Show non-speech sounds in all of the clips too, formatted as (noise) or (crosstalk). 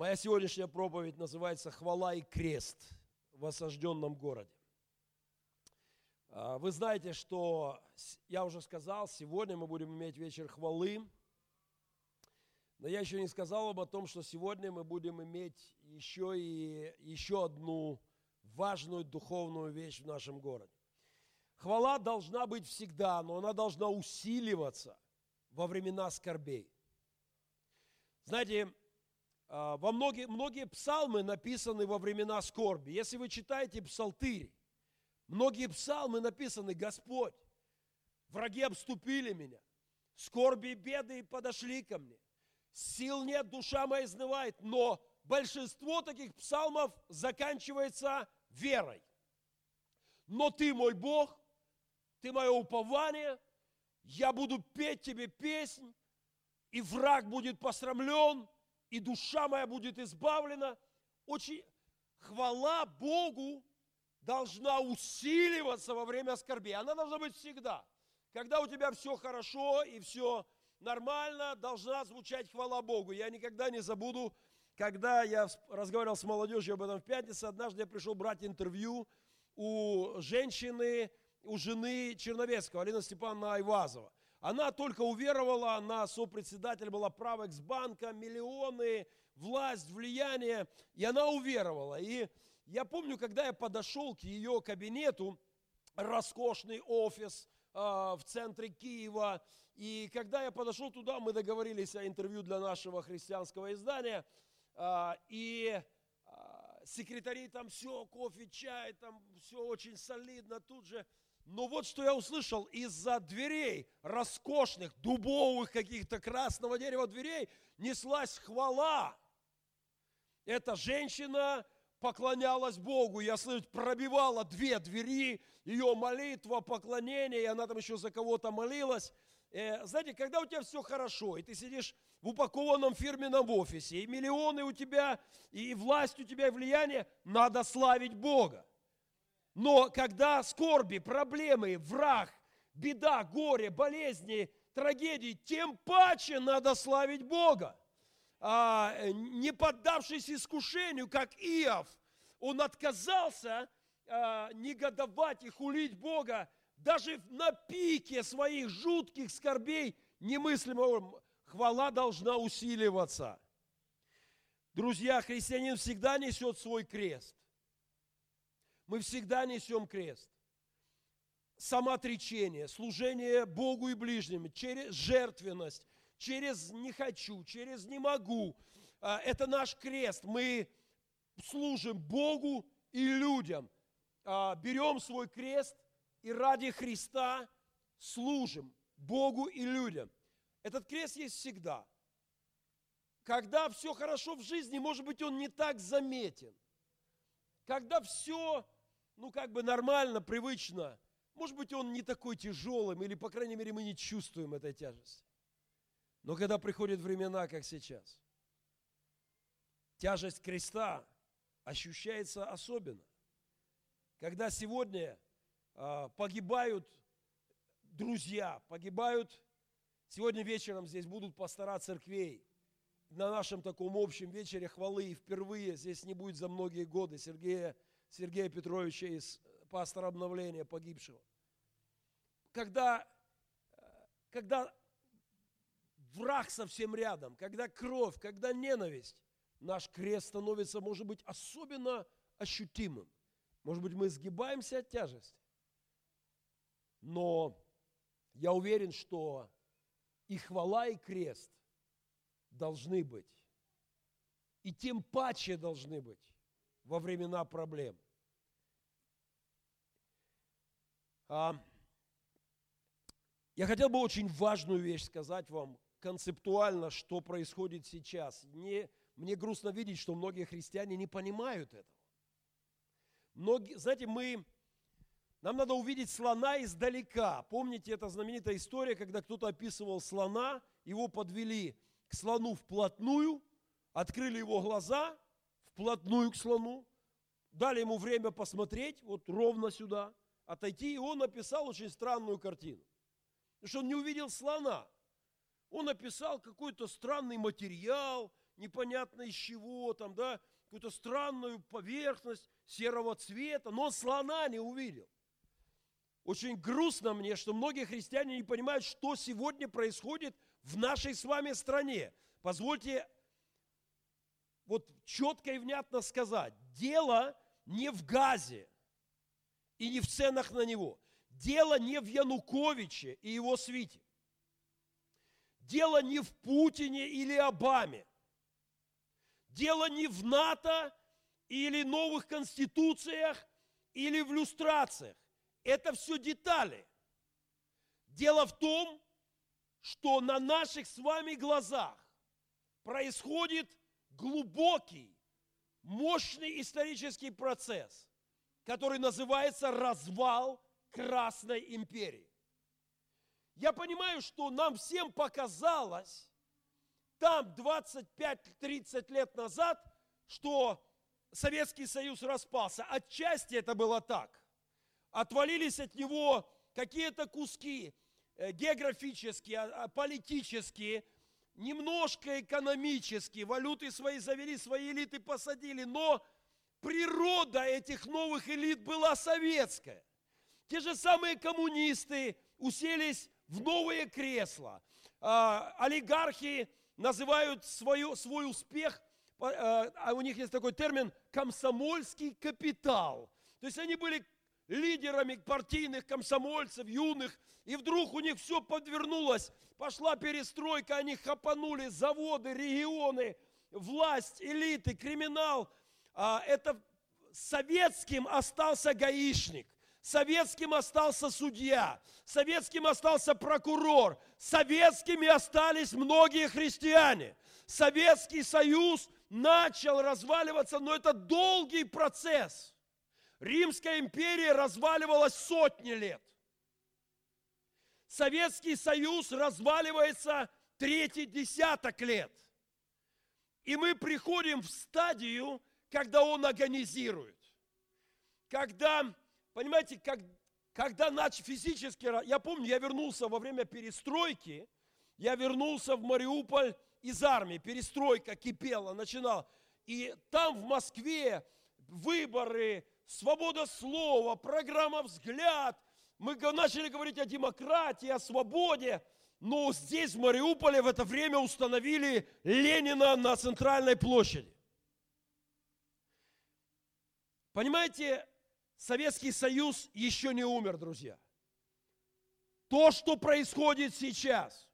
Моя сегодняшняя проповедь называется «Хвала и крест в осажденном городе». А, вы знаете, что я уже сказал, сегодня мы будем иметь вечер хвалы, но я еще не сказал об том, что сегодня мы будем иметь еще и еще одну важную духовную вещь в нашем городе. Хвала должна быть всегда, но она должна усиливаться во времена скорбей. Знаете, во многие, многие псалмы написаны во времена скорби. Если вы читаете псалтырь, многие псалмы написаны «Господь, враги обступили меня, скорби и беды подошли ко мне, сил нет, душа моя изнывает». Но большинство таких псалмов заканчивается верой. Но ты мой Бог, ты мое упование, я буду петь тебе песнь, и враг будет посрамлен – и душа моя будет избавлена. Очень хвала Богу должна усиливаться во время скорби. Она должна быть всегда. Когда у тебя все хорошо и все нормально, должна звучать хвала Богу. Я никогда не забуду, когда я разговаривал с молодежью об этом в пятницу, однажды я пришел брать интервью у женщины, у жены Черновецкого, Алина Степановна Айвазова. Она только уверовала, она сопредседатель была Правекс-банка, миллионы, власть, влияние, и она уверовала. И я помню, когда я подошел к ее кабинету, роскошный офис э, в центре Киева, и когда я подошел туда, мы договорились о интервью для нашего христианского издания, э, и э, секретари там все, кофе, чай, там все очень солидно, тут же но вот что я услышал, из-за дверей, роскошных, дубовых каких-то красного дерева дверей, неслась хвала. Эта женщина поклонялась Богу. Я слышу, пробивала две двери, ее молитва, поклонение, и она там еще за кого-то молилась. Э, знаете, когда у тебя все хорошо, и ты сидишь в упакованном фирменном офисе, и миллионы у тебя, и власть у тебя, и влияние, надо славить Бога. Но когда скорби, проблемы, враг, беда, горе, болезни, трагедии, тем паче надо славить Бога. А, не поддавшись искушению, как Иов, он отказался а, негодовать и хулить Бога, даже на пике своих жутких скорбей немыслимого хвала должна усиливаться. Друзья, христианин всегда несет свой крест мы всегда несем крест. Самоотречение, служение Богу и ближним, через жертвенность, через не хочу, через не могу. А, это наш крест. Мы служим Богу и людям. А, берем свой крест и ради Христа служим Богу и людям. Этот крест есть всегда. Когда все хорошо в жизни, может быть, он не так заметен. Когда все ну, как бы нормально, привычно. Может быть, он не такой тяжелым, или, по крайней мере, мы не чувствуем этой тяжести. Но когда приходят времена, как сейчас, тяжесть креста ощущается особенно. Когда сегодня э, погибают друзья, погибают, сегодня вечером здесь будут пастора церквей, на нашем таком общем вечере хвалы, и впервые здесь не будет за многие годы Сергея Сергея Петровича из пастора обновления погибшего. Когда, когда враг совсем рядом, когда кровь, когда ненависть, наш крест становится, может быть, особенно ощутимым. Может быть, мы сгибаемся от тяжести. Но я уверен, что и хвала, и крест должны быть. И тем паче должны быть во времена проблем. А, я хотел бы очень важную вещь сказать вам концептуально, что происходит сейчас. Не, мне грустно видеть, что многие христиане не понимают этого. Многие, знаете, мы, нам надо увидеть слона издалека. Помните, это знаменитая история, когда кто-то описывал слона, его подвели к слону вплотную, открыли его глаза – вплотную к слону, дали ему время посмотреть, вот ровно сюда, отойти, и он написал очень странную картину. Потому что он не увидел слона. Он написал какой-то странный материал, непонятно из чего, там, да, какую-то странную поверхность серого цвета, но он слона не увидел. Очень грустно мне, что многие христиане не понимают, что сегодня происходит в нашей с вами стране. Позвольте вот четко и внятно сказать. Дело не в газе и не в ценах на него. Дело не в Януковиче и его свите. Дело не в Путине или Обаме. Дело не в НАТО или новых конституциях или в люстрациях. Это все детали. Дело в том, что на наших с вами глазах происходит глубокий, мощный исторический процесс, который называется развал Красной империи. Я понимаю, что нам всем показалось там 25-30 лет назад, что Советский Союз распался. Отчасти это было так. Отвалились от него какие-то куски э, географические, а, а, политические, немножко экономические, валюты свои завели, свои элиты посадили, но природа этих новых элит была советская. Те же самые коммунисты уселись в новые кресла. А, олигархи называют свою, свой успех, а, а у них есть такой термин комсомольский капитал. То есть они были лидерами партийных комсомольцев, юных, и вдруг у них все подвернулось, пошла перестройка, они хапанули заводы, регионы, власть, элиты, криминал. А, это советским остался гаишник, советским остался судья, советским остался прокурор, советскими остались многие христиане. Советский Союз начал разваливаться, но это долгий процесс. Римская империя разваливалась сотни лет. Советский Союз разваливается третий десяток лет. И мы приходим в стадию, когда он агонизирует. Когда, понимаете, как, когда начал физически, я помню, я вернулся во время перестройки, я вернулся в Мариуполь из армии, перестройка кипела, начинал. И там в Москве выборы, свобода слова, программа «Взгляд», мы начали говорить о демократии, о свободе, но здесь, в Мариуполе, в это время установили Ленина на центральной площади. Понимаете, Советский Союз еще не умер, друзья. То, что происходит сейчас,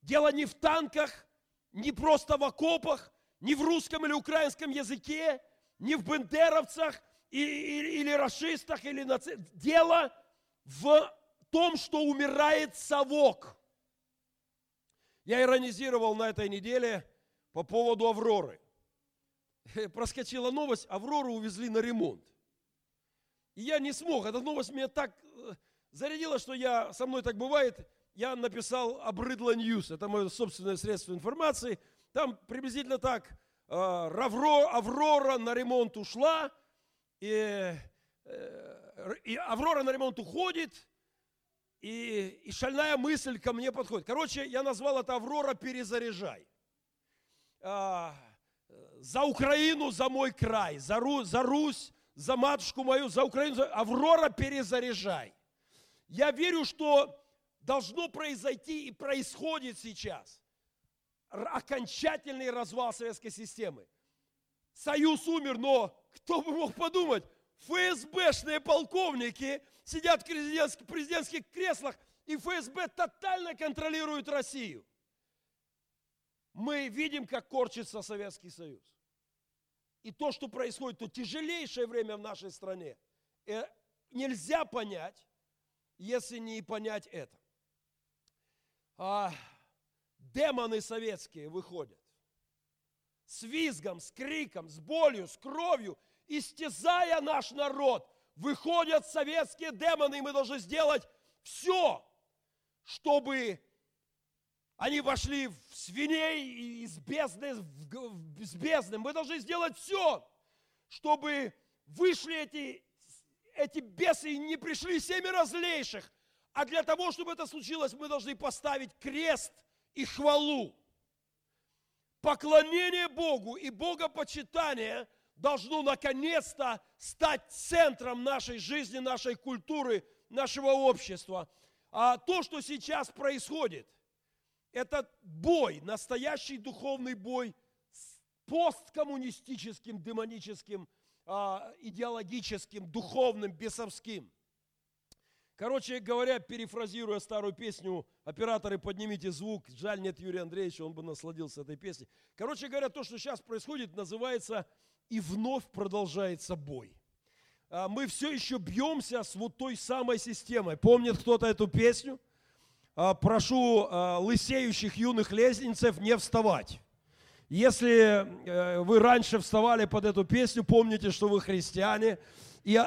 дело не в танках, не просто в окопах, не в русском или украинском языке, не в бандеровцах или, или рашистах, или наци... Дело в том, что умирает совок. Я иронизировал на этой неделе по поводу Авроры. (laughs) Проскочила новость, Аврору увезли на ремонт. И я не смог, эта новость меня так э, зарядила, что я, со мной так бывает, я написал «Обрыдло News», это мое собственное средство информации. Там приблизительно так – Э, Равро, Аврора на ремонт ушла, и, э, и Аврора на ремонт уходит, и, и шальная мысль ко мне подходит. Короче, я назвал это Аврора «Перезаряжай». За Украину, за мой край, за, Ру, за Русь, за матушку мою, за Украину. За... Аврора «Перезаряжай». Я верю, что должно произойти и происходит сейчас – окончательный развал советской системы. Союз умер, но кто бы мог подумать, ФСБшные полковники сидят в президентских, президентских креслах, и ФСБ тотально контролирует Россию. Мы видим, как корчится Советский Союз. И то, что происходит, то тяжелейшее время в нашей стране, э, нельзя понять, если не понять это. А, демоны советские выходят. С визгом, с криком, с болью, с кровью, истязая наш народ, выходят советские демоны, и мы должны сделать все, чтобы они вошли в свиней из бездны, в бездны. Мы должны сделать все, чтобы вышли эти, эти бесы и не пришли семеро злейших. А для того, чтобы это случилось, мы должны поставить крест – и хвалу. поклонение Богу и богопочитание должно наконец-то стать центром нашей жизни, нашей культуры, нашего общества. А то, что сейчас происходит, это бой, настоящий духовный бой с посткоммунистическим, демоническим, а, идеологическим, духовным, бесовским. Короче говоря, перефразируя старую песню, операторы, поднимите звук. Жаль, нет Юрия Андреевича, он бы насладился этой песней. Короче говоря, то, что сейчас происходит, называется «И вновь продолжается бой». А, мы все еще бьемся с вот той самой системой. Помнит кто-то эту песню? А, прошу а, лысеющих юных лестницев не вставать. Если э, вы раньше вставали под эту песню, помните, что вы христиане. И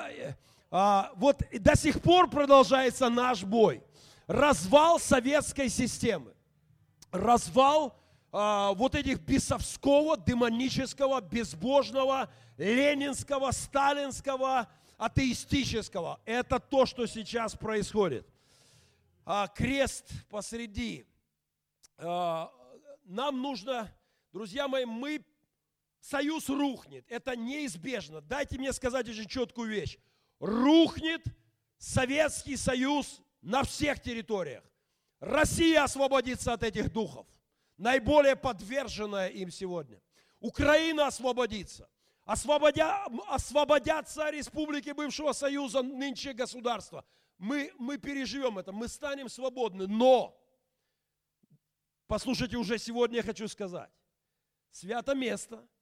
а, вот до сих пор продолжается наш бой. Развал советской системы. Развал вот этих бесовского, демонического, безбожного, ленинского, сталинского, атеистического. Это то, что сейчас происходит. А, крест посреди. А, нам нужно, друзья мои, мы, союз рухнет. Это неизбежно. Дайте мне сказать очень четкую вещь рухнет Советский Союз на всех территориях. Россия освободится от этих духов, наиболее подверженная им сегодня. Украина освободится. Освободя, освободятся республики бывшего Союза, нынче государства. Мы, мы переживем это, мы станем свободны. Но, послушайте, уже сегодня я хочу сказать, свято место –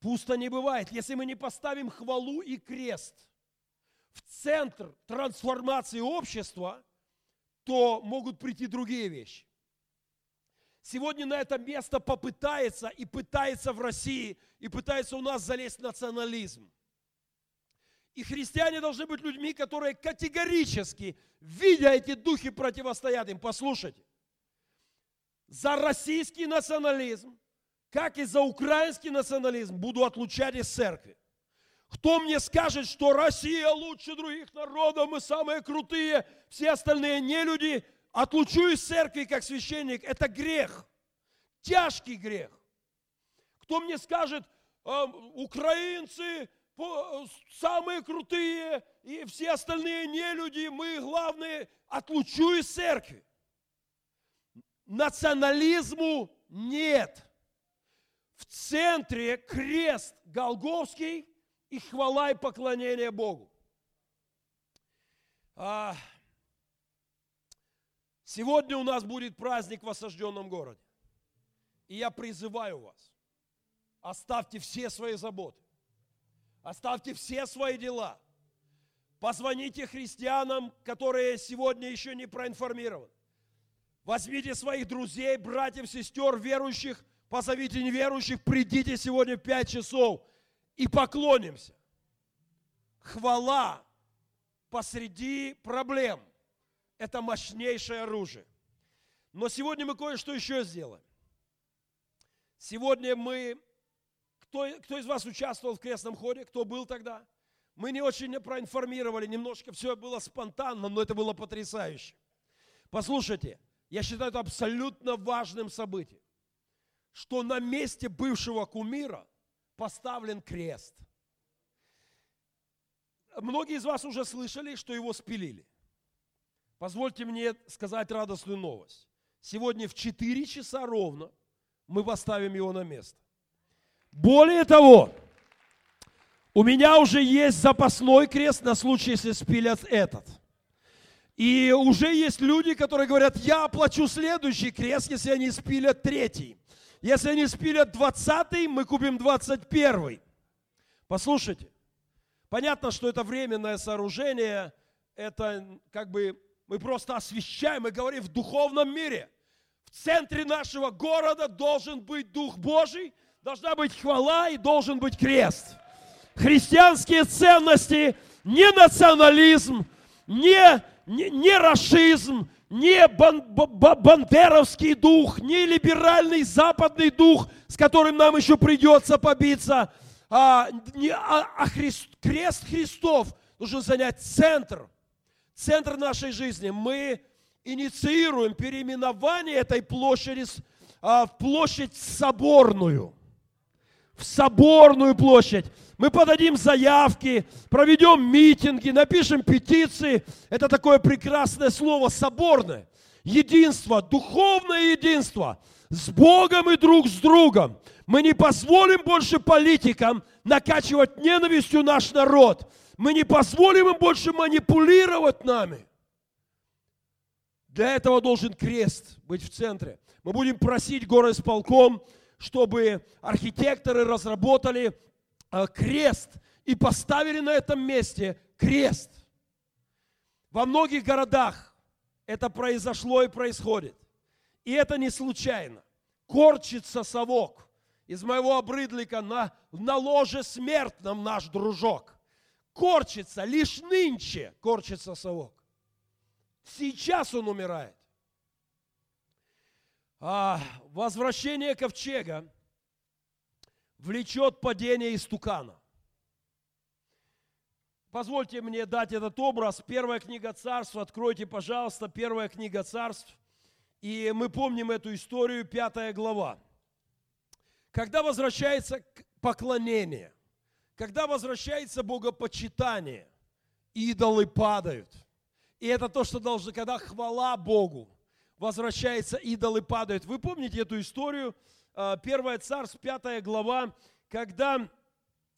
Пусто не бывает, если мы не поставим хвалу и крест в центр трансформации общества, то могут прийти другие вещи. Сегодня на это место попытается и пытается в России, и пытается у нас залезть национализм. И христиане должны быть людьми, которые категорически, видя эти духи, противостоят им. Послушайте, за российский национализм как и за украинский национализм, буду отлучать из церкви. Кто мне скажет, что Россия лучше других народов, мы самые крутые, все остальные не люди, отлучу из церкви как священник, это грех, тяжкий грех. Кто мне скажет, «А, украинцы самые крутые, и все остальные не люди, мы главные, отлучу из церкви. Национализму нет в центре крест Голговский и хвала и поклонение Богу. А, сегодня у нас будет праздник в осажденном городе. И я призываю вас, оставьте все свои заботы, оставьте все свои дела, позвоните христианам, которые сегодня еще не проинформированы. Возьмите своих друзей, братьев, сестер, верующих – позовите неверующих, придите сегодня в 5 часов и поклонимся. Хвала посреди проблем – это мощнейшее оружие. Но сегодня мы кое-что еще сделаем. Сегодня мы, кто, кто из вас участвовал в крестном ходе, кто был тогда? Мы не очень проинформировали, немножко все было спонтанно, но это было потрясающе. Послушайте, я считаю это абсолютно важным событием что на месте бывшего кумира поставлен крест. Многие из вас уже слышали, что его спилили. Позвольте мне сказать радостную новость. Сегодня в 4 часа ровно мы поставим его на место. Более того, у меня уже есть запасной крест на случай, если спилят этот. И уже есть люди, которые говорят, я оплачу следующий крест, если они спилят третий. Если они спилят 20 мы купим 21 Послушайте, понятно, что это временное сооружение, это как бы мы просто освещаем, мы говорим в духовном мире. В центре нашего города должен быть Дух Божий, должна быть хвала и должен быть крест. Христианские ценности, не национализм, не, не, не расизм, не бан, бандеровский дух, не либеральный западный дух, с которым нам еще придется побиться, а, не, а, а Христ, крест Христов должен занять центр, центр нашей жизни. Мы инициируем переименование этой площади а, в площадь соборную. В соборную площадь. Мы подадим заявки, проведем митинги, напишем петиции. Это такое прекрасное слово соборное. Единство, духовное единство с Богом и друг с другом. Мы не позволим больше политикам накачивать ненавистью наш народ. Мы не позволим им больше манипулировать нами. Для этого должен крест быть в центре. Мы будем просить горосполком, чтобы архитекторы разработали э, крест и поставили на этом месте крест. Во многих городах это произошло и происходит. И это не случайно. Корчится совок. Из моего обрыдлика на, на ложе смертном наш дружок. Корчится, лишь нынче корчится совок. Сейчас он умирает. А возвращение ковчега влечет падение истукана. Позвольте мне дать этот образ. Первая книга царств. Откройте, пожалуйста, первая книга царств. И мы помним эту историю, пятая глава. Когда возвращается поклонение, когда возвращается богопочитание, идолы падают – и это то, что должно, когда хвала Богу, возвращается, идолы падают. Вы помните эту историю? А, Первое царство, пятая глава, когда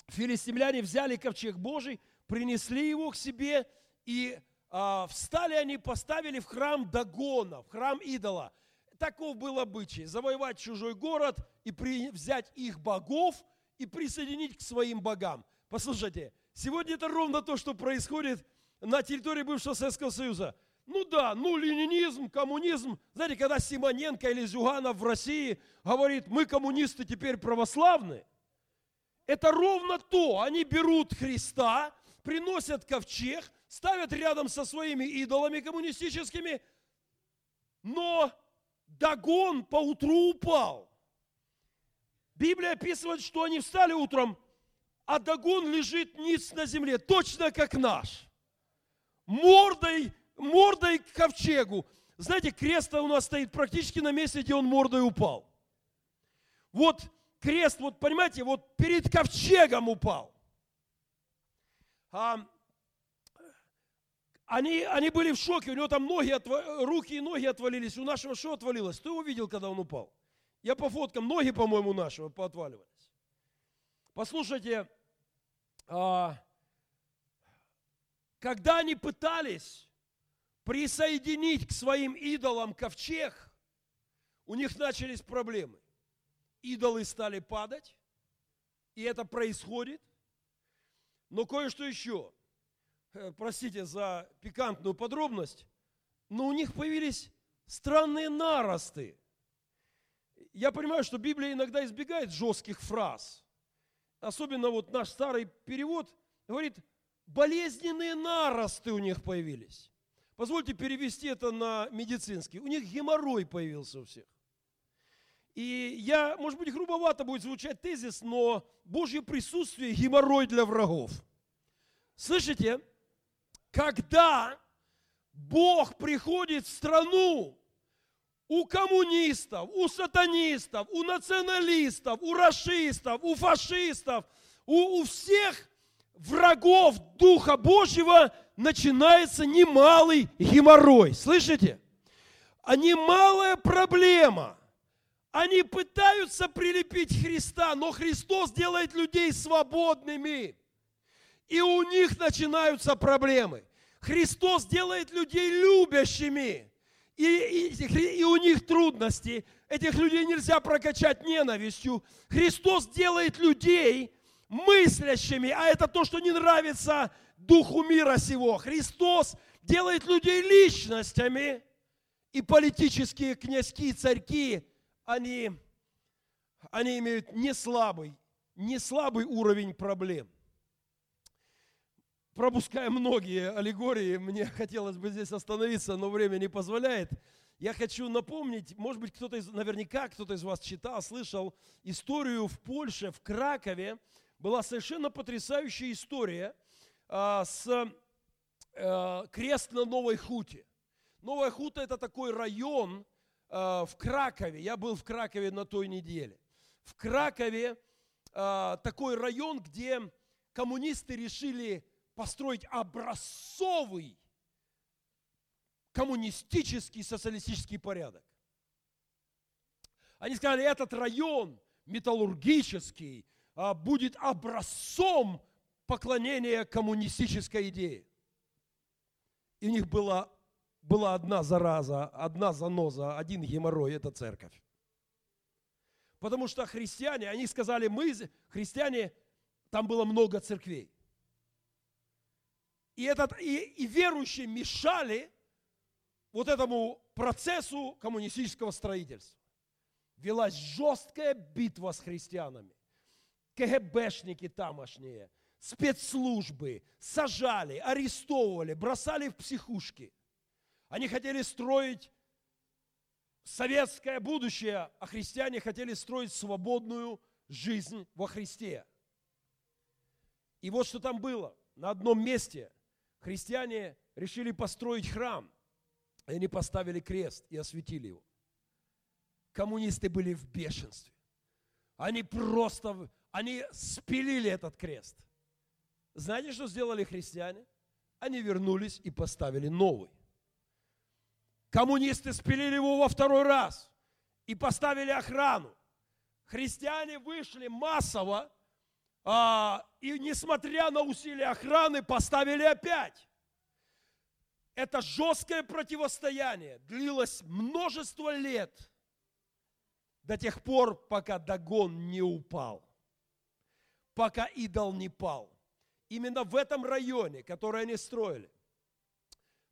филистимляне взяли ковчег Божий, принесли его к себе, и а, встали они, поставили в храм Дагона, в храм идола. Таков был обычай, завоевать чужой город и при, взять их богов и присоединить к своим богам. Послушайте, сегодня это ровно то, что происходит – на территории бывшего Советского Союза. Ну да, ну ленинизм, коммунизм. Знаете, когда Симоненко или Зюганов в России говорит, мы коммунисты теперь православные, это ровно то. Они берут Христа, приносят ковчег, ставят рядом со своими идолами коммунистическими, но Дагон по утру упал. Библия описывает, что они встали утром, а Дагон лежит ниц на земле, точно как наш мордой, мордой к ковчегу. Знаете, крест у нас стоит практически на месте, где он мордой упал. Вот крест, вот понимаете, вот перед ковчегом упал. А, они, они были в шоке, у него там ноги, руки и ноги отвалились. У нашего что отвалилось? Ты увидел, когда он упал? Я по фоткам, ноги, по-моему, нашего поотваливались. Послушайте, а, когда они пытались присоединить к своим идолам ковчег, у них начались проблемы. Идолы стали падать, и это происходит. Но кое-что еще, э, простите за пикантную подробность, но у них появились странные наросты. Я понимаю, что Библия иногда избегает жестких фраз. Особенно вот наш старый перевод говорит, болезненные наросты у них появились. Позвольте перевести это на медицинский. У них геморрой появился у всех. И я, может быть, грубовато будет звучать тезис, но Божье присутствие – геморрой для врагов. Слышите? Когда Бог приходит в страну, у коммунистов, у сатанистов, у националистов, у расистов, у фашистов, у, у всех врагов Духа Божьего начинается немалый геморрой. Слышите? А немалая проблема. Они пытаются прилепить Христа, но Христос делает людей свободными. И у них начинаются проблемы. Христос делает людей любящими. И, и, и у них трудности. Этих людей нельзя прокачать ненавистью. Христос делает людей мыслящими, а это то, что не нравится духу мира сего. Христос делает людей личностями, и политические князьки, царьки, они, они имеют не слабый, не слабый уровень проблем. Пропуская многие аллегории, мне (laughs) хотелось бы здесь остановиться, но время не позволяет. Я хочу напомнить, может быть, кто-то из, наверняка кто-то из вас читал, слышал историю в Польше, в Кракове, была совершенно потрясающая история с а, крест на Новой Хуте. Новая Хута – это такой район э, в Кракове, я был в Кракове на той неделе. В Кракове э, такой район, где коммунисты решили построить образцовый коммунистический социалистический порядок. Они сказали, этот район металлургический а, будет образцом поклонения коммунистической идее. И у них была, была одна зараза, одна заноза, один геморрой – это церковь. Потому что христиане, они сказали, мы, христиане, там было много церквей. И, этот, и, и верующие мешали вот этому процессу коммунистического строительства. Велась жесткая битва с христианами. КГБшники тамошние, спецслужбы сажали, арестовывали, бросали в психушки. Они хотели строить советское будущее, а христиане хотели строить свободную жизнь во Христе. И вот что там было. На одном месте христиане решили построить храм. И они поставили крест и осветили его. Коммунисты были в бешенстве. Они просто, они спилили этот крест. Знаете, что сделали христиане? Они вернулись и поставили новый. Коммунисты спилили его во второй раз и поставили охрану. Христиане вышли массово, а, и несмотря на усилия охраны, поставили опять. Это жесткое противостояние длилось множество лет до тех пор, пока Дагон не упал, пока идол не пал. Именно в этом районе, который они строили,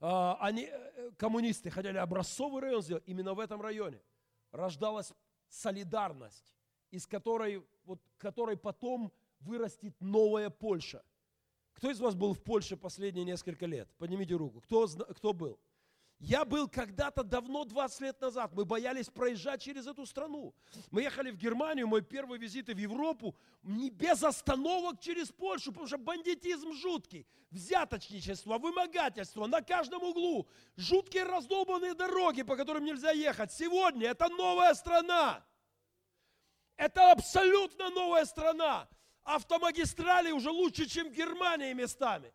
а, они, э, коммунисты хотели образцовый район сделать, именно в этом районе рождалась солидарность, из которой, вот, которой потом вырастет новая Польша. Кто из вас был в Польше последние несколько лет? Поднимите руку. Кто, кто был? Я был когда-то давно, 20 лет назад. Мы боялись проезжать через эту страну. Мы ехали в Германию, мой первый визит в Европу, не без остановок через Польшу, потому что бандитизм жуткий, взяточничество, вымогательство на каждом углу, жуткие раздолбанные дороги, по которым нельзя ехать. Сегодня это новая страна. Это абсолютно новая страна. Автомагистрали уже лучше, чем Германии местами.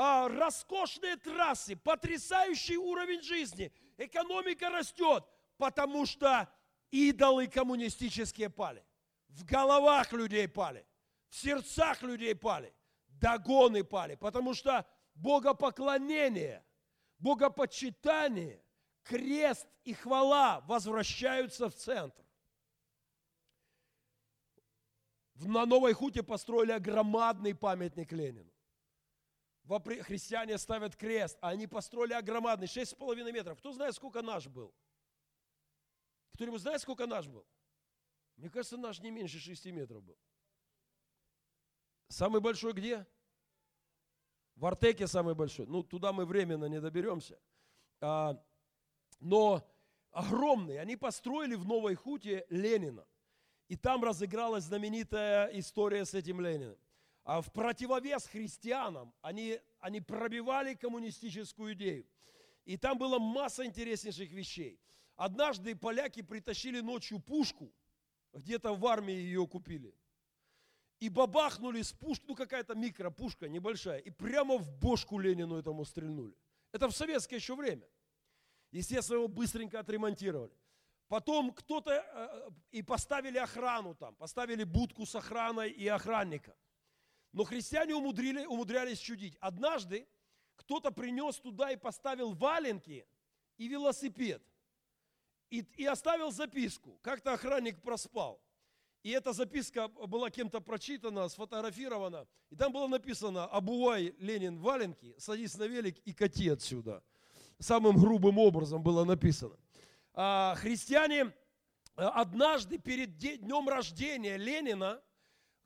А, роскошные трассы, потрясающий уровень жизни. Экономика растет, потому что идолы коммунистические пали. В головах людей пали, в сердцах людей пали, догоны пали, потому что богопоклонение, богопочитание, крест и хвала возвращаются в центр. на Новой Хуте построили громадный памятник Ленину. Христиане ставят крест, а они построили громадный, 6,5 метров. Кто знает, сколько наш был? Кто-нибудь знает, сколько наш был? Мне кажется, наш не меньше 6 метров был. Самый большой где? В Артеке самый большой. Ну, туда мы временно не доберемся. А, но огромный. Они построили в Новой Хуте Ленина. И там разыгралась знаменитая история с этим Лениным. А в противовес христианам они, они пробивали коммунистическую идею. И там была масса интереснейших вещей. Однажды поляки притащили ночью пушку, где-то в армии ее купили. И бабахнули с пушки, ну какая-то микропушка небольшая, и прямо в бошку Ленину этому стрельнули. Это в советское еще время. Естественно, его быстренько отремонтировали. Потом кто-то э, и поставили охрану там, поставили будку с охраной и охранника. Но христиане умудрили, умудрялись чудить. Однажды кто-то принес туда и поставил валенки и велосипед. И, и оставил записку. Как-то охранник проспал. И эта записка была кем-то прочитана, сфотографирована. И там было написано, обувай, Ленин, валенки, садись на велик и кати отсюда. Самым грубым образом было написано. А, христиане э, однажды перед днем рождения Ленина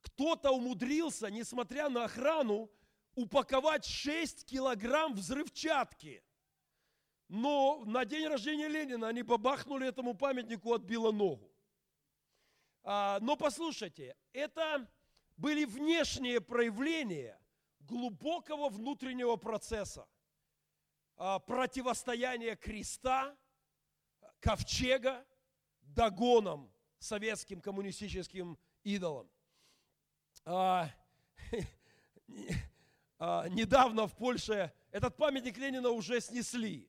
кто-то умудрился, несмотря на охрану, упаковать 6 килограмм взрывчатки. Но на день рождения Ленина они бабахнули этому памятнику, отбило ногу. А, но послушайте, это были внешние проявления глубокого внутреннего процесса, а, противостояния креста ковчега догоном советским коммунистическим идолам. А, (laughs) а, недавно в Польше этот памятник Ленина уже снесли.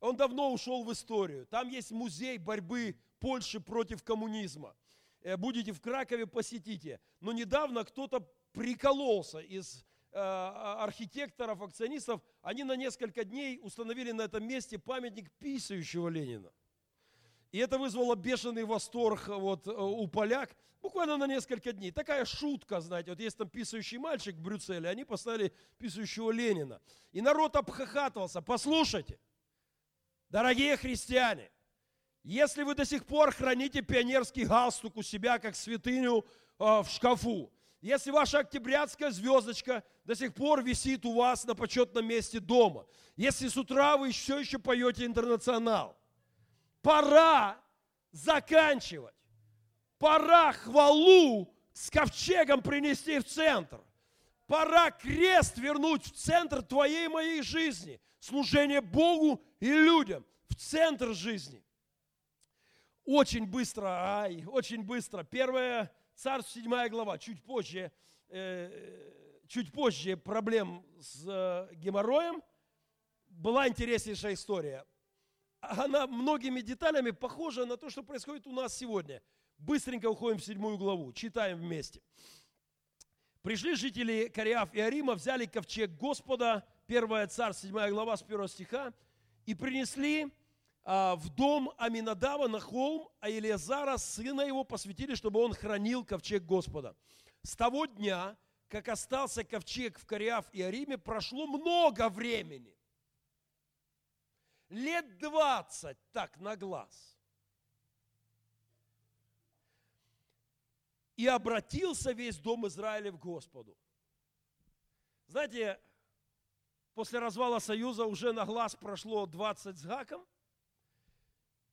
Он давно ушел в историю. Там есть музей борьбы Польши против коммунизма. Э, будете в Кракове, посетите. Но недавно кто-то прикололся из э, архитекторов, акционистов. Они на несколько дней установили на этом месте памятник писающего Ленина. И это вызвало бешеный восторг вот, э, у поляк буквально на несколько дней. Такая шутка, знаете, вот есть там писающий мальчик в Брюсселе, они поставили писающего Ленина. И народ обхахатывался. Послушайте, дорогие христиане, если вы до сих пор храните пионерский галстук у себя как святыню э, в шкафу, если ваша октябрятская звездочка до сих пор висит у вас на почетном месте дома, если с утра вы все еще поете интернационал, пора заканчивать. Пора хвалу с ковчегом принести в центр. Пора крест вернуть в центр твоей и моей жизни. Служение Богу и людям в центр жизни. Очень быстро, ай, очень быстро. Первая Царств, 7 глава, чуть позже, э, чуть позже проблем с э, геморроем. Была интереснейшая история она многими деталями похожа на то, что происходит у нас сегодня. Быстренько уходим в седьмую главу, читаем вместе. Пришли жители Кориаф и Арима, взяли ковчег Господа, 1 царь, 7 глава с 1 стиха, и принесли а, в дом Аминадава на холм, а Елиазара, сына его, посвятили, чтобы он хранил ковчег Господа. С того дня, как остался ковчег в Кориаф и Ариме, прошло много времени лет двадцать так на глаз. И обратился весь дом Израиля к Господу. Знаете, после развала Союза уже на глаз прошло 20 с гаком.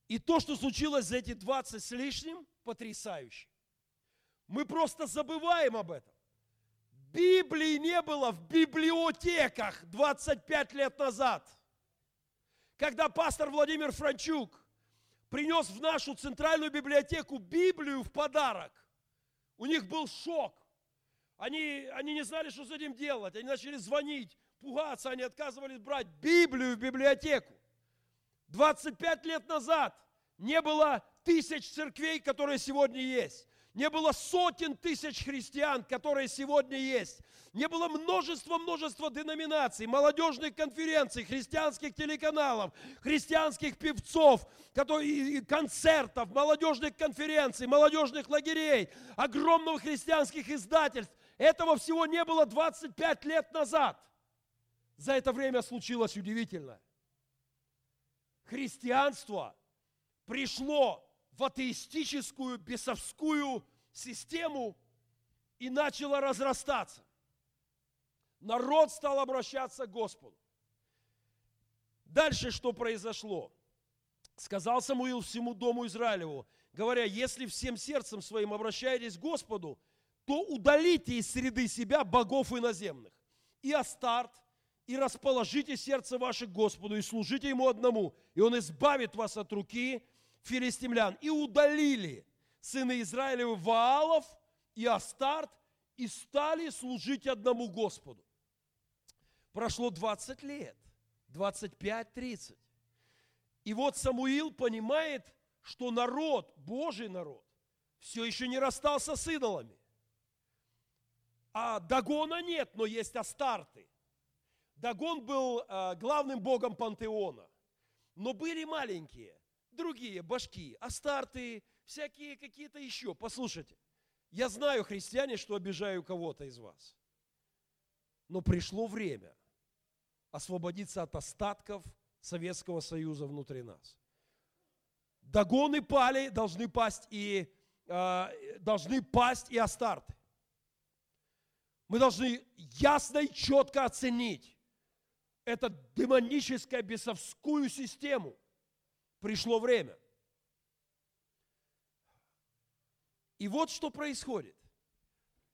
И то, что случилось за эти 20 с лишним, потрясающе. Мы просто забываем об этом. Библии не было в библиотеках 25 лет назад – когда пастор Владимир Франчук принес в нашу центральную библиотеку Библию в подарок, у них был шок. Они, они не знали, что с этим делать. Они начали звонить, пугаться, они отказывались брать Библию в библиотеку. 25 лет назад не было тысяч церквей, которые сегодня есть. Не было сотен тысяч христиан, которые сегодня есть. Не было множества-множества деноминаций, молодежных конференций, христианских телеканалов, христианских певцов, которые, концертов, молодежных конференций, молодежных лагерей, огромных христианских издательств. Этого всего не было 25 лет назад. За это время случилось удивительно. Христианство пришло в атеистическую, бесовскую систему и начало разрастаться. Народ стал обращаться к Господу. Дальше что произошло? Сказал Самуил всему дому Израилеву, говоря, если всем сердцем своим обращаетесь к Господу, то удалите из среды себя богов иноземных. И Астарт, и расположите сердце ваше к Господу, и служите Ему одному, и Он избавит вас от руки филистимлян и удалили сыны Израилевы Ваалов и Астарт и стали служить одному Господу. Прошло 20 лет, 25-30. И вот Самуил понимает, что народ, Божий народ, все еще не расстался с идолами. А Дагона нет, но есть Астарты. Дагон был э, главным богом пантеона. Но были маленькие другие башки, астарты, всякие какие-то еще. Послушайте, я знаю, христиане, что обижаю кого-то из вас. Но пришло время освободиться от остатков Советского Союза внутри нас. Догоны пали, должны пасть и э, должны пасть и астарты. Мы должны ясно и четко оценить эту демоническую бесовскую систему – пришло время. И вот что происходит.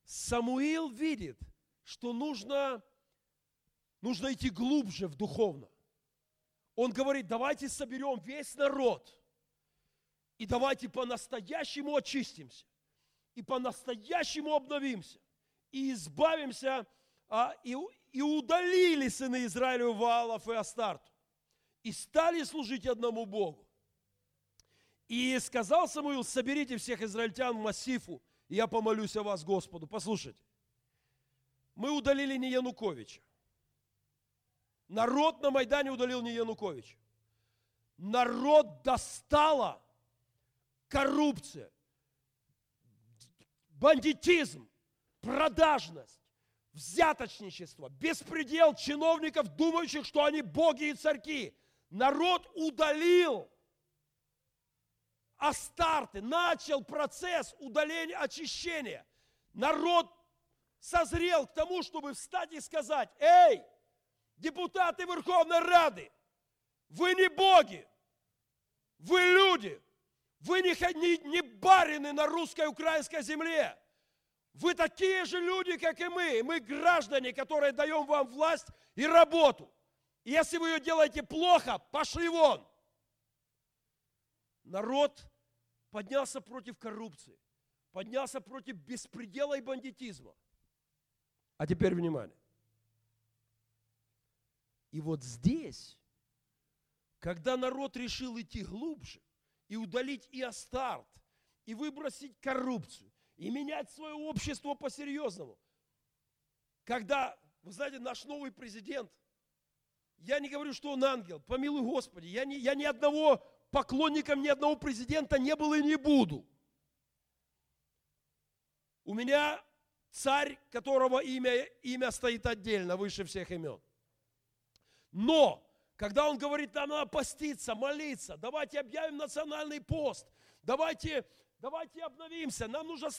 Самуил видит, что нужно, нужно идти глубже в духовно. Он говорит, давайте соберем весь народ, И давайте по-настоящему очистимся. И по-настоящему обновимся. И избавимся, а, и, и удалили сыны Израилю Ваалов и Астарту. И стали служить одному Богу. И сказал Самуил, соберите всех израильтян в массифу, и я помолюсь о вас Господу. Послушайте, мы удалили не Януковича. Народ на Майдане удалил не Януковича. Народ достала коррупция, бандитизм, продажность, взяточничество, беспредел чиновников, думающих, что они боги и царьки. Народ удалил Астарты, начал процесс удаления, очищения. Народ созрел к тому, чтобы встать и сказать, эй, депутаты Верховной Рады, вы не боги, вы люди, вы не, не, не барины на русской украинской земле. Вы такие же люди, как и мы. Мы граждане, которые даем вам власть и работу. Если вы ее делаете плохо, пошли вон. Народ поднялся против коррупции, поднялся против беспредела и бандитизма. А теперь внимание. И вот здесь, когда народ решил идти глубже и удалить и Астарт, и выбросить коррупцию, и менять свое общество по-серьезному, когда, вы знаете, наш новый президент, я не говорю, что он ангел, помилуй Господи, я, не, я ни одного поклонником ни одного президента не был и не буду. У меня царь, которого имя, имя стоит отдельно, выше всех имен. Но, когда он говорит, нам надо поститься, молиться, давайте объявим национальный пост, давайте, давайте обновимся, нам нужно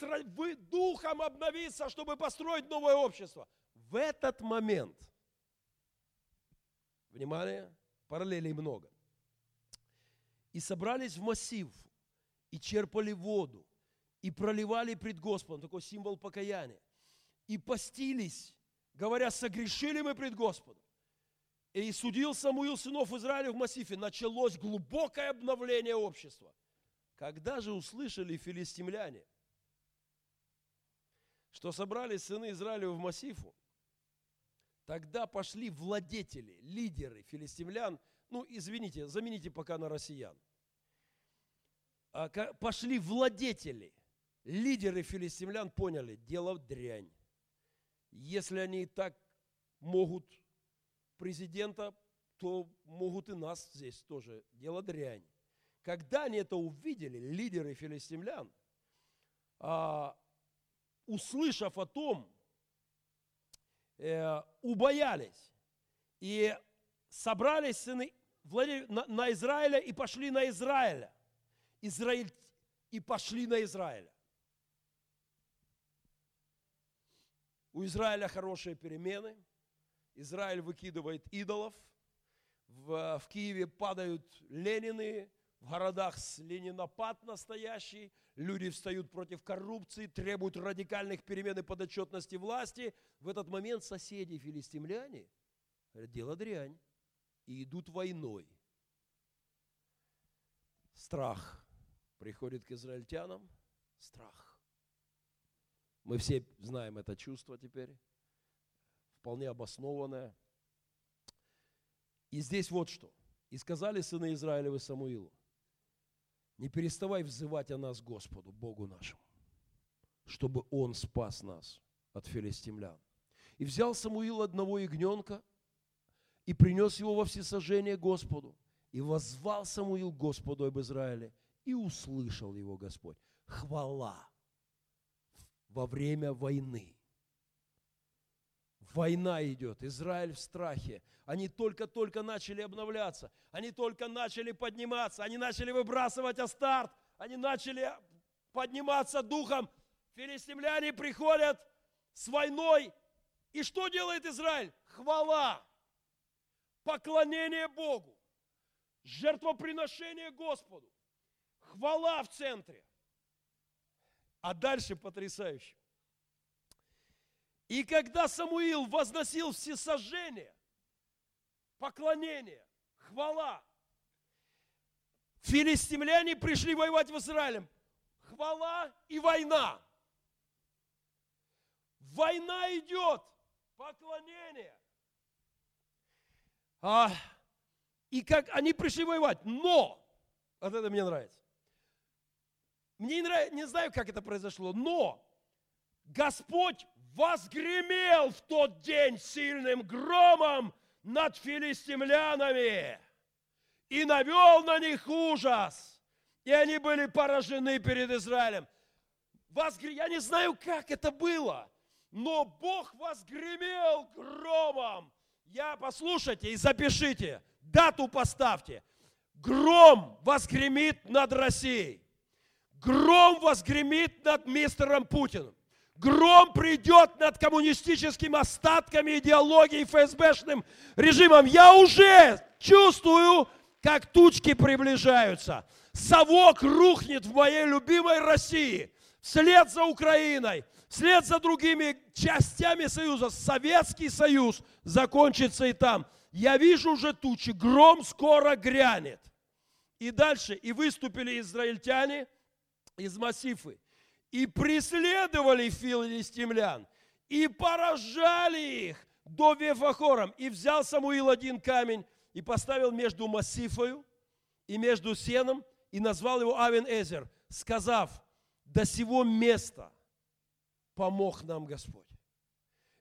духом обновиться, чтобы построить новое общество. В этот момент, внимание, параллелей много, и собрались в массив, и черпали воду, и проливали пред Господом, такой символ покаяния, и постились, говоря, согрешили мы пред Господом. И судил Самуил сынов Израиля в массифе. Началось глубокое обновление общества. Когда же услышали филистимляне, что собрались сыны Израиля в массифу, тогда пошли владетели, лидеры филистимлян, ну, извините, замените пока на россиян. А пошли владетели, лидеры филистимлян поняли, дело дрянь. Если они и так могут президента, то могут и нас здесь тоже. Дело дрянь. Когда они это увидели, лидеры филистимлян, а, услышав о том, э, убоялись. И собрались сыны на, на Израиля и пошли на Израиля. Израиль и пошли на Израиля. У Израиля хорошие перемены – Израиль выкидывает идолов, в, в Киеве падают Ленины, в городах ленинопад настоящий, люди встают против коррупции, требуют радикальных перемен и подотчетности власти. В этот момент соседи филистимляне говорят, дело дрянь, и идут войной. Страх приходит к израильтянам, страх. Мы все знаем это чувство теперь вполне обоснованная. И здесь вот что. «И сказали сыны Израилевы Самуилу, не переставай взывать о нас Господу, Богу нашему, чтобы Он спас нас от филистимлян. И взял Самуил одного ягненка и принес его во всесожжение Господу. И возвал Самуил Господу об Израиле, и услышал его Господь. Хвала во время войны Война идет, Израиль в страхе. Они только-только начали обновляться, они только начали подниматься, они начали выбрасывать Астарт, они начали подниматься духом. Филистимляне приходят с войной. И что делает Израиль? Хвала, поклонение Богу, жертвоприношение Господу, хвала в центре. А дальше потрясающе. И когда Самуил возносил всесожжение, поклонение, хвала, Филистимляне пришли воевать в Израилем. Хвала и война. Война идет, поклонение. А, и как они пришли воевать. Но, вот это мне нравится. Мне не, нравится, не знаю, как это произошло, но Господь возгремел в тот день сильным громом над филистимлянами и навел на них ужас. И они были поражены перед Израилем. Возгр... Я не знаю, как это было, но Бог возгремел громом. Я, послушайте и запишите, дату поставьте. Гром возгремит над Россией. Гром возгремит над мистером Путиным. Гром придет над коммунистическими остатками идеологии ФСБшным режимом. Я уже чувствую, как тучки приближаются. Совок рухнет в моей любимой России. Вслед за Украиной, вслед за другими частями Союза. Советский Союз закончится и там. Я вижу уже тучи. Гром скоро грянет. И дальше. И выступили израильтяне из Массифы и преследовали филистимлян, и поражали их до Вефахором. И взял Самуил один камень и поставил между Массифою и между Сеном, и назвал его Авен-Эзер, сказав, до сего места помог нам Господь.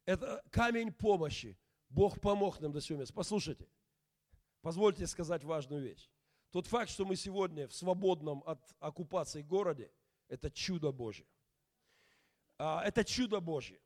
Это камень помощи. Бог помог нам до сего места. Послушайте, позвольте сказать важную вещь. Тот факт, что мы сегодня в свободном от оккупации городе – это чудо Божье. А, это чудо Божье.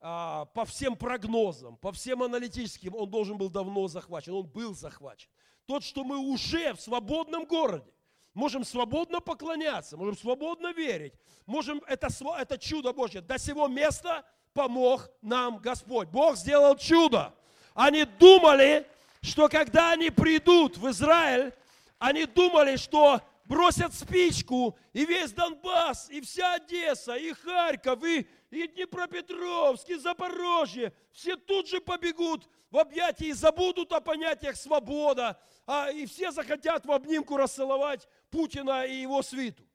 А, по всем прогнозам, по всем аналитическим, он должен был давно захвачен. Он был захвачен. Тот, что мы уже в свободном городе, можем свободно поклоняться, можем свободно верить, можем, это, это чудо Божье. До сего места помог нам Господь. Бог сделал чудо. Они думали, что когда они придут в Израиль, они думали, что бросят спичку, и весь Донбасс, и вся Одесса, и Харьков, и, и Днепропетровск, и Запорожье, все тут же побегут в объятия и забудут о понятиях свобода, а, и все захотят в обнимку расцеловать Путина и его свиту.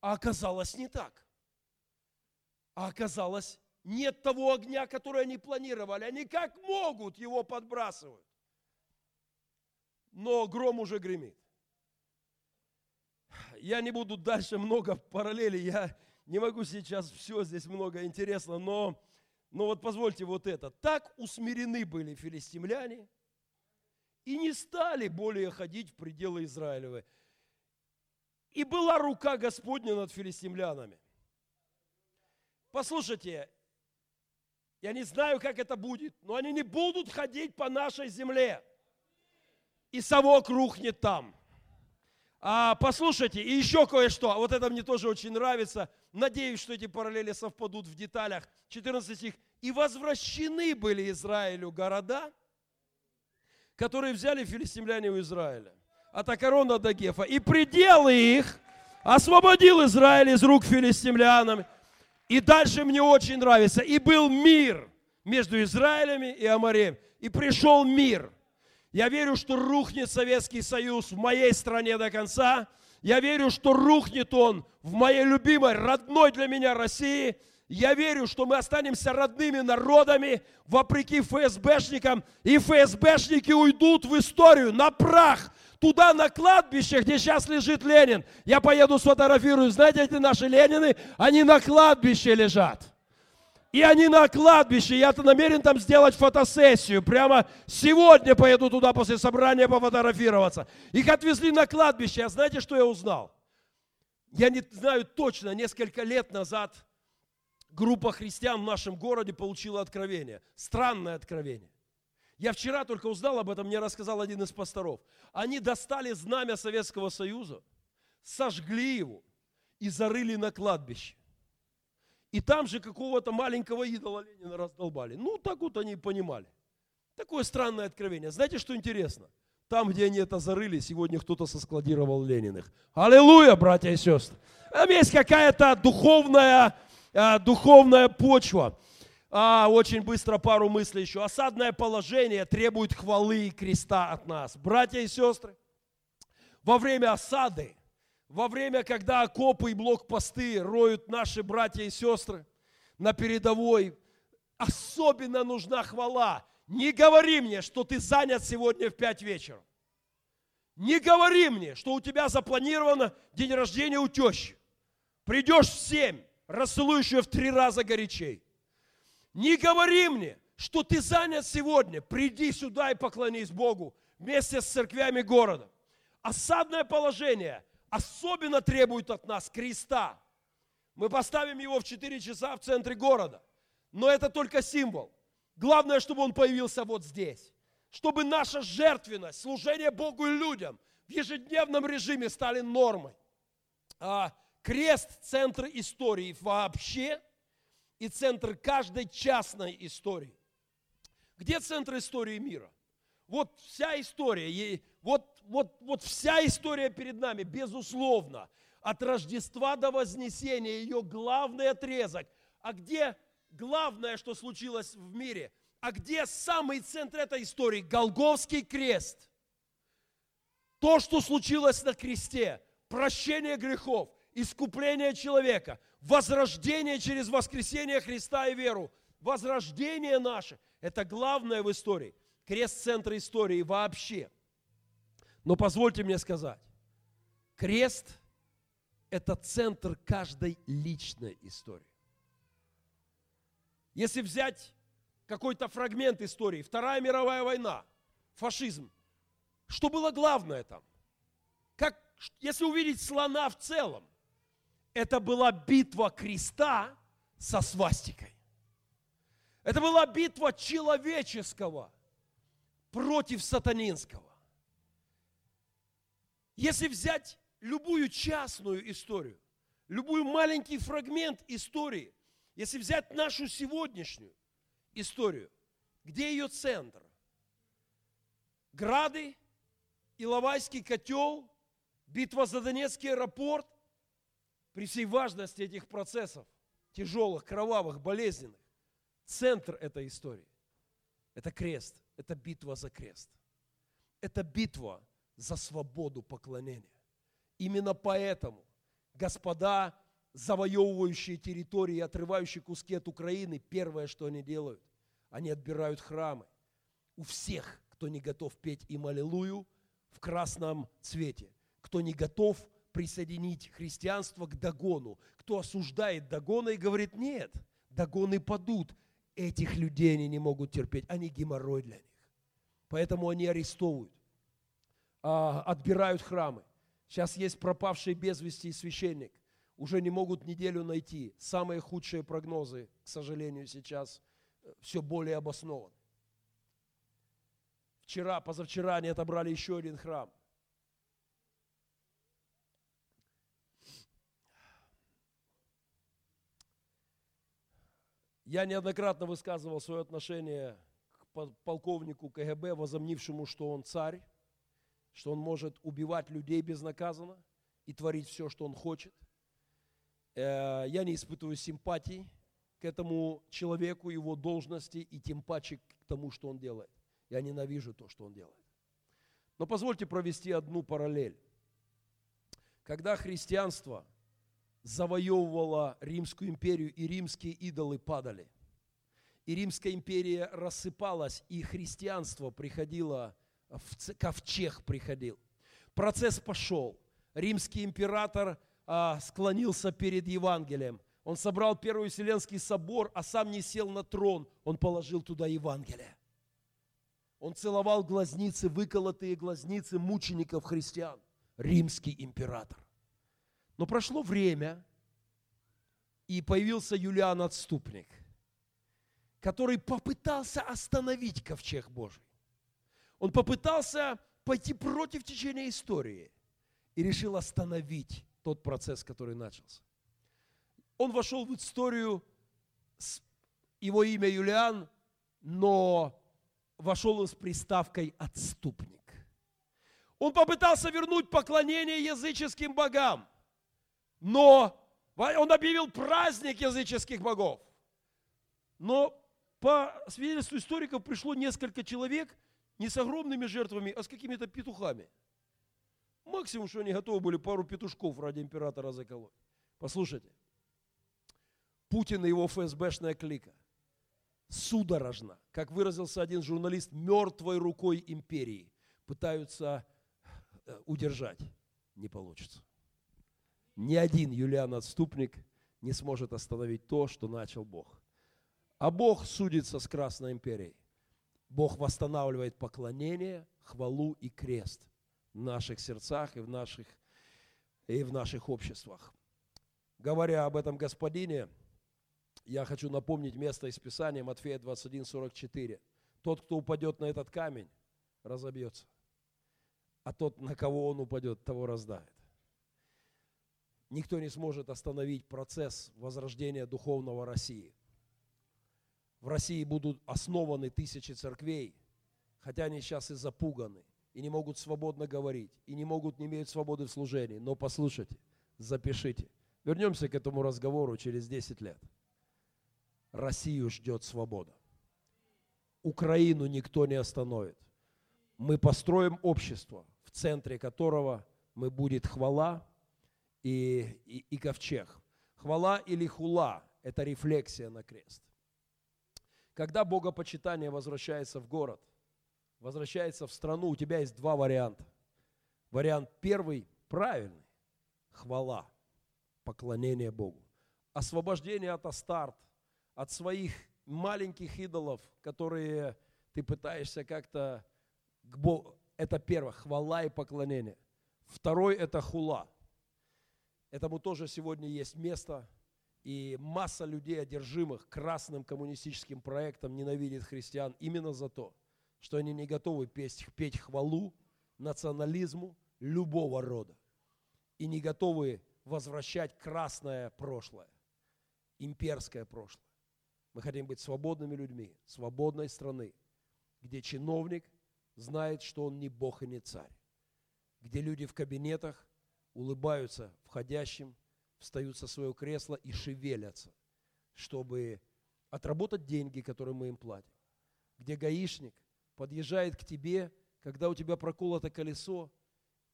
А оказалось не так. А оказалось, нет того огня, который они планировали. Они как могут его подбрасывают. Но гром уже гремит я не буду дальше много параллелей, я не могу сейчас все, здесь много интересно, но, но вот позвольте вот это. Так усмирены были филистимляне и не стали более ходить в пределы Израилевы. И была рука Господня над филистимлянами. Послушайте, я не знаю, как это будет, но они не будут ходить по нашей земле. И совок рухнет там. А, послушайте, и еще кое-что. Вот это мне тоже очень нравится. Надеюсь, что эти параллели совпадут в деталях. 14 стих. «И возвращены были Израилю города, которые взяли филистимляне у Израиля. От Акарона до Гефа. И пределы их освободил Израиль из рук филистимлянам. И дальше мне очень нравится. И был мир между Израилями и Амареем. И пришел мир. Я верю, что рухнет Советский Союз в моей стране до конца. Я верю, что рухнет он в моей любимой, родной для меня России. Я верю, что мы останемся родными народами, вопреки ФСБшникам, и ФСБшники уйдут в историю, на прах, туда, на кладбище, где сейчас лежит Ленин. Я поеду сфотографирую. Знаете, эти наши Ленины, они на кладбище лежат. И они на кладбище. Я-то намерен там сделать фотосессию. Прямо сегодня поеду туда после собрания пофотографироваться. Их отвезли на кладбище. А знаете, что я узнал? Я не знаю точно, несколько лет назад группа христиан в нашем городе получила откровение. Странное откровение. Я вчера только узнал об этом, мне рассказал один из пасторов. Они достали знамя Советского Союза, сожгли его и зарыли на кладбище. И там же какого-то маленького идола Ленина раздолбали. Ну, так вот они и понимали. Такое странное откровение. Знаете, что интересно? Там, где они это зарыли, сегодня кто-то соскладировал Лениных. Аллилуйя, братья и сестры. Там есть какая-то духовная, а, духовная почва. А, очень быстро пару мыслей еще. Осадное положение требует хвалы и креста от нас. Братья и сестры, во время осады, во время, когда окопы и блокпосты роют наши братья и сестры на передовой, особенно нужна хвала. Не говори мне, что ты занят сегодня в пять вечера. Не говори мне, что у тебя запланировано день рождения у тещи. Придешь в семь, расцелуешь ее в три раза горячей. Не говори мне, что ты занят сегодня. Приди сюда и поклонись Богу вместе с церквями города. Осадное положение особенно требует от нас креста. Мы поставим его в 4 часа в центре города. Но это только символ. Главное, чтобы он появился вот здесь. Чтобы наша жертвенность, служение Богу и людям в ежедневном режиме стали нормой. А крест – центр истории вообще и центр каждой частной истории. Где центр истории мира? Вот вся история, вот, вот, вот вся история перед нами, безусловно, от Рождества до Вознесения, ее главный отрезок. А где главное, что случилось в мире? А где самый центр этой истории? Голговский крест. То, что случилось на кресте, прощение грехов, искупление человека, возрождение через воскресение Христа и веру, возрождение наше – это главное в истории. Крест – центр истории вообще. Но позвольте мне сказать, крест – это центр каждой личной истории. Если взять какой-то фрагмент истории, Вторая мировая война, фашизм, что было главное там? Как, если увидеть слона в целом, это была битва креста со свастикой. Это была битва человеческого против сатанинского. Если взять любую частную историю, любой маленький фрагмент истории, если взять нашу сегодняшнюю историю, где ее центр? Грады, Иловайский котел, битва за Донецкий аэропорт, при всей важности этих процессов, тяжелых, кровавых, болезненных, центр этой истории – это крест, это битва за крест. Это битва за свободу поклонения. Именно поэтому господа, завоевывающие территории, отрывающие куски от Украины, первое, что они делают, они отбирают храмы. У всех, кто не готов петь им аллилуйю в красном цвете, кто не готов присоединить христианство к Дагону, кто осуждает Дагона и говорит, нет, Дагоны падут, этих людей они не могут терпеть, они геморрой для них. Поэтому они арестовывают, отбирают храмы. Сейчас есть пропавший без вести священник. Уже не могут неделю найти. Самые худшие прогнозы, к сожалению, сейчас э, все более обоснованы. Вчера, позавчера они отобрали еще один храм – Я неоднократно высказывал свое отношение к полковнику КГБ, возомнившему, что он царь, что он может убивать людей безнаказанно и творить все, что он хочет. Э, я не испытываю симпатий к этому человеку, его должности и тем паче к тому, что он делает. Я ненавижу то, что он делает. Но позвольте провести одну параллель. Когда христианство – завоевывала Римскую империю, и римские идолы падали. И Римская империя рассыпалась, и христианство приходило, в ковчег приходил. Процесс пошел. Римский император а, склонился перед Евангелием. Он собрал Первый Вселенский собор, а сам не сел на трон. Он положил туда Евангелие. Он целовал глазницы, выколотые глазницы мучеников христиан. Римский император. Но прошло время, и появился Юлиан Отступник, который попытался остановить ковчег Божий. Он попытался пойти против течения истории и решил остановить тот процесс, который начался. Он вошел в историю, его имя Юлиан, но вошел он с приставкой «отступник». Он попытался вернуть поклонение языческим богам – но он объявил праздник языческих богов. Но по свидетельству историков пришло несколько человек не с огромными жертвами, а с какими-то петухами. Максимум, что они готовы были пару петушков ради императора заколоть. Послушайте, Путин и его ФСБшная клика судорожно, как выразился один журналист, мертвой рукой империи пытаются э, удержать. Не получится. Ни один Юлиан-отступник не сможет остановить то, что начал Бог. А Бог судится с Красной империей. Бог восстанавливает поклонение, хвалу и крест в наших сердцах и в наших, и в наших обществах. Говоря об этом господине, я хочу напомнить место из Писания, Матфея 21, 44. Тот, кто упадет на этот камень, разобьется. А тот, на кого он упадет, того раздавит. Никто не сможет остановить процесс возрождения духовного России. В России будут основаны тысячи церквей, хотя они сейчас и запуганы, и не могут свободно говорить, и не могут, не имеют свободы в служении. Но послушайте, запишите. Вернемся к этому разговору через 10 лет. Россию ждет свобода. Украину никто не остановит. Мы построим общество, в центре которого мы будет хвала и, и, и ковчег. Хвала или хула – это рефлексия на крест. Когда богопочитание возвращается в город, возвращается в страну, у тебя есть два варианта. Вариант первый – правильный – хвала, поклонение Богу. Освобождение от Астарт – от своих маленьких идолов, которые ты пытаешься как-то к Богу. Это первое, хвала и поклонение. Второй – это хула. Этому тоже сегодня есть место. И масса людей, одержимых красным коммунистическим проектом, ненавидит христиан именно за то, что они не готовы петь, петь хвалу национализму любого рода. И не готовы возвращать красное прошлое, имперское прошлое. Мы хотим быть свободными людьми, свободной страны, где чиновник знает, что он не Бог и не царь, где люди в кабинетах улыбаются входящим, встают со своего кресла и шевелятся, чтобы отработать деньги, которые мы им платим, где гаишник подъезжает к тебе, когда у тебя проколото колесо,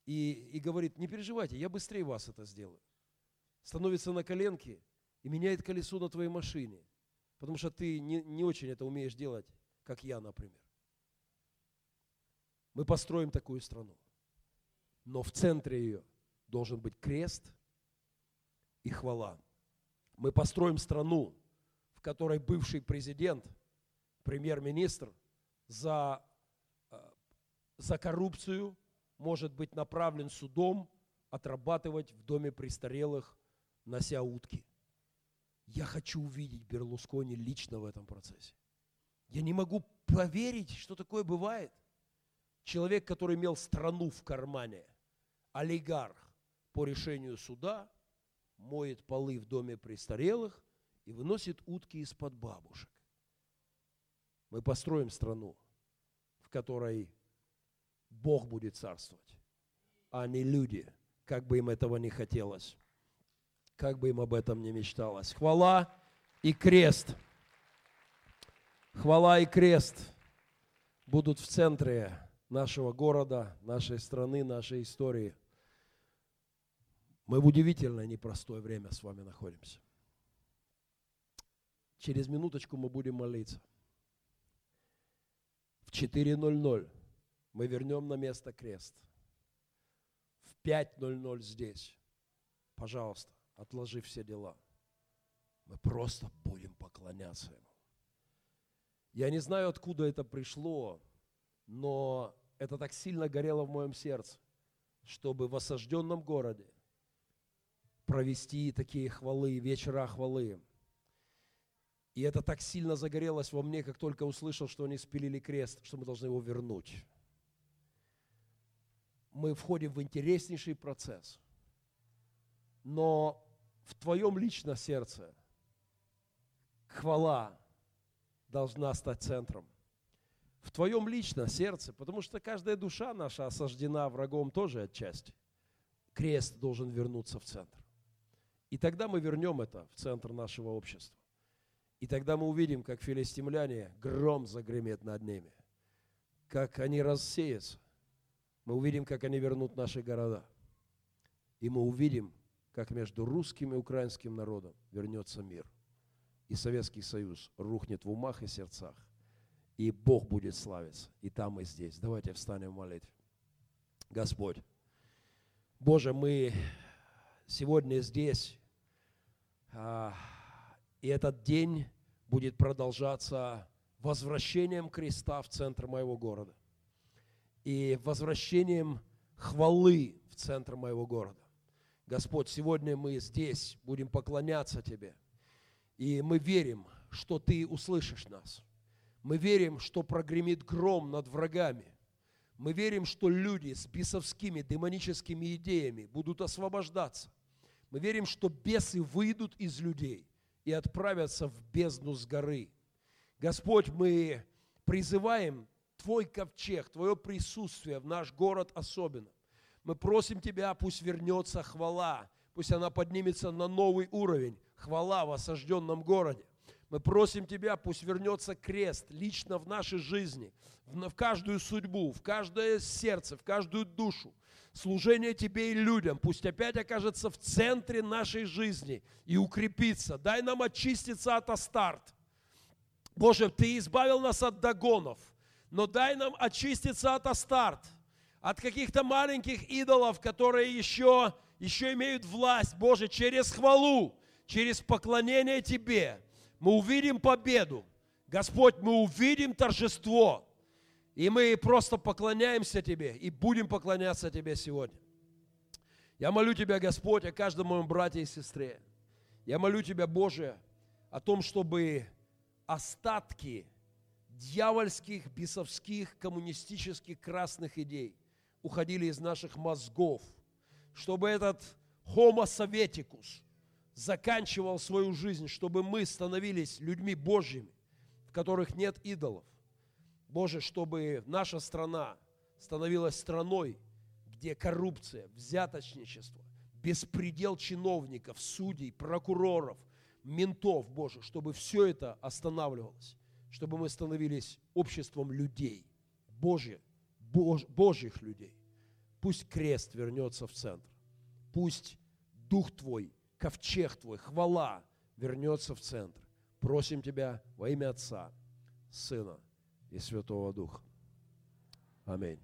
и, и говорит, не переживайте, я быстрее вас это сделаю. Становится на коленки и меняет колесо на твоей машине. Потому что ты не, не очень это умеешь делать, как я, например. Мы построим такую страну. Но в центре ее должен быть крест и хвала. Мы построим страну, в которой бывший президент, премьер-министр за, э, за коррупцию может быть направлен судом отрабатывать в доме престарелых, нося утки. Я хочу увидеть Берлускони лично в этом процессе. Я не могу поверить, что такое бывает. Человек, который имел страну в кармане, олигарх по решению суда, моет полы в доме престарелых и выносит утки из-под бабушек. Мы построим страну, в которой Бог будет царствовать, а не люди, как бы им этого не хотелось как бы им об этом не мечталось. Хвала и крест. Хвала и крест будут в центре нашего города, нашей страны, нашей истории. Мы в удивительное непростое время с вами находимся. Через минуточку мы будем молиться. В 4.00 мы вернем на место крест. В 5.00 здесь. Пожалуйста отложив все дела. Мы просто будем поклоняться Ему. Я не знаю, откуда это пришло, но это так сильно горело в моем сердце, чтобы в осажденном городе провести такие хвалы, вечера хвалы. И это так сильно загорелось во мне, как только услышал, что они спилили крест, что мы должны его вернуть. Мы входим в интереснейший процесс. Но в твоем личном сердце хвала должна стать центром. В твоем личном сердце, потому что каждая душа наша осаждена врагом тоже отчасти. Крест должен вернуться в центр. И тогда мы вернем это в центр нашего общества. И тогда мы увидим, как филистимляне, гром загремет над ними, как они рассеются, Мы увидим, как они вернут наши города. И мы увидим, как между русским и украинским народом вернется мир. И Советский Союз рухнет в умах и сердцах. И Бог будет славиться. И там, и здесь. Давайте встанем в молитве. Господь, Боже, мы сегодня здесь, и этот день будет продолжаться возвращением креста в центр моего города и возвращением хвалы в центр моего города. Господь, сегодня мы здесь будем поклоняться Тебе, и мы верим, что Ты услышишь нас. Мы верим, что прогремит гром над врагами. Мы верим, что люди с бесовскими, демоническими идеями будут освобождаться. Мы верим, что бесы выйдут из людей и отправятся в бездну с горы. Господь, мы призываем Твой ковчег, Твое присутствие в наш город особенно. Мы просим Тебя, пусть вернется хвала, пусть она поднимется на новый уровень, хвала в осажденном городе. Мы просим Тебя, пусть вернется крест лично в нашей жизни, в каждую судьбу, в каждое сердце, в каждую душу. Служение Тебе и людям пусть опять окажется в центре нашей жизни и укрепится. Дай нам очиститься от Астарт. Боже, Ты избавил нас от догонов – но дай нам очиститься от Астарт, от каких-то маленьких идолов, которые еще, еще имеют власть, Боже, через хвалу, через поклонение Тебе. Мы увидим победу. Господь, мы увидим торжество. И мы просто поклоняемся Тебе и будем поклоняться Тебе сегодня. Я молю Тебя, Господь, о каждом моем брате и сестре. Я молю Тебя, Боже, о том, чтобы остатки дьявольских, бесовских, коммунистических красных идей уходили из наших мозгов, чтобы этот homo советикус заканчивал свою жизнь, чтобы мы становились людьми Божьими, в которых нет идолов. Боже, чтобы наша страна становилась страной, где коррупция, взяточничество, беспредел чиновников, судей, прокуроров, ментов, Боже, чтобы все это останавливалось чтобы мы становились обществом людей, Божьих, Бож, Божьих людей. Пусть крест вернется в центр. Пусть Дух Твой, ковчег Твой, хвала вернется в центр. Просим Тебя во имя Отца, Сына и Святого Духа. Аминь.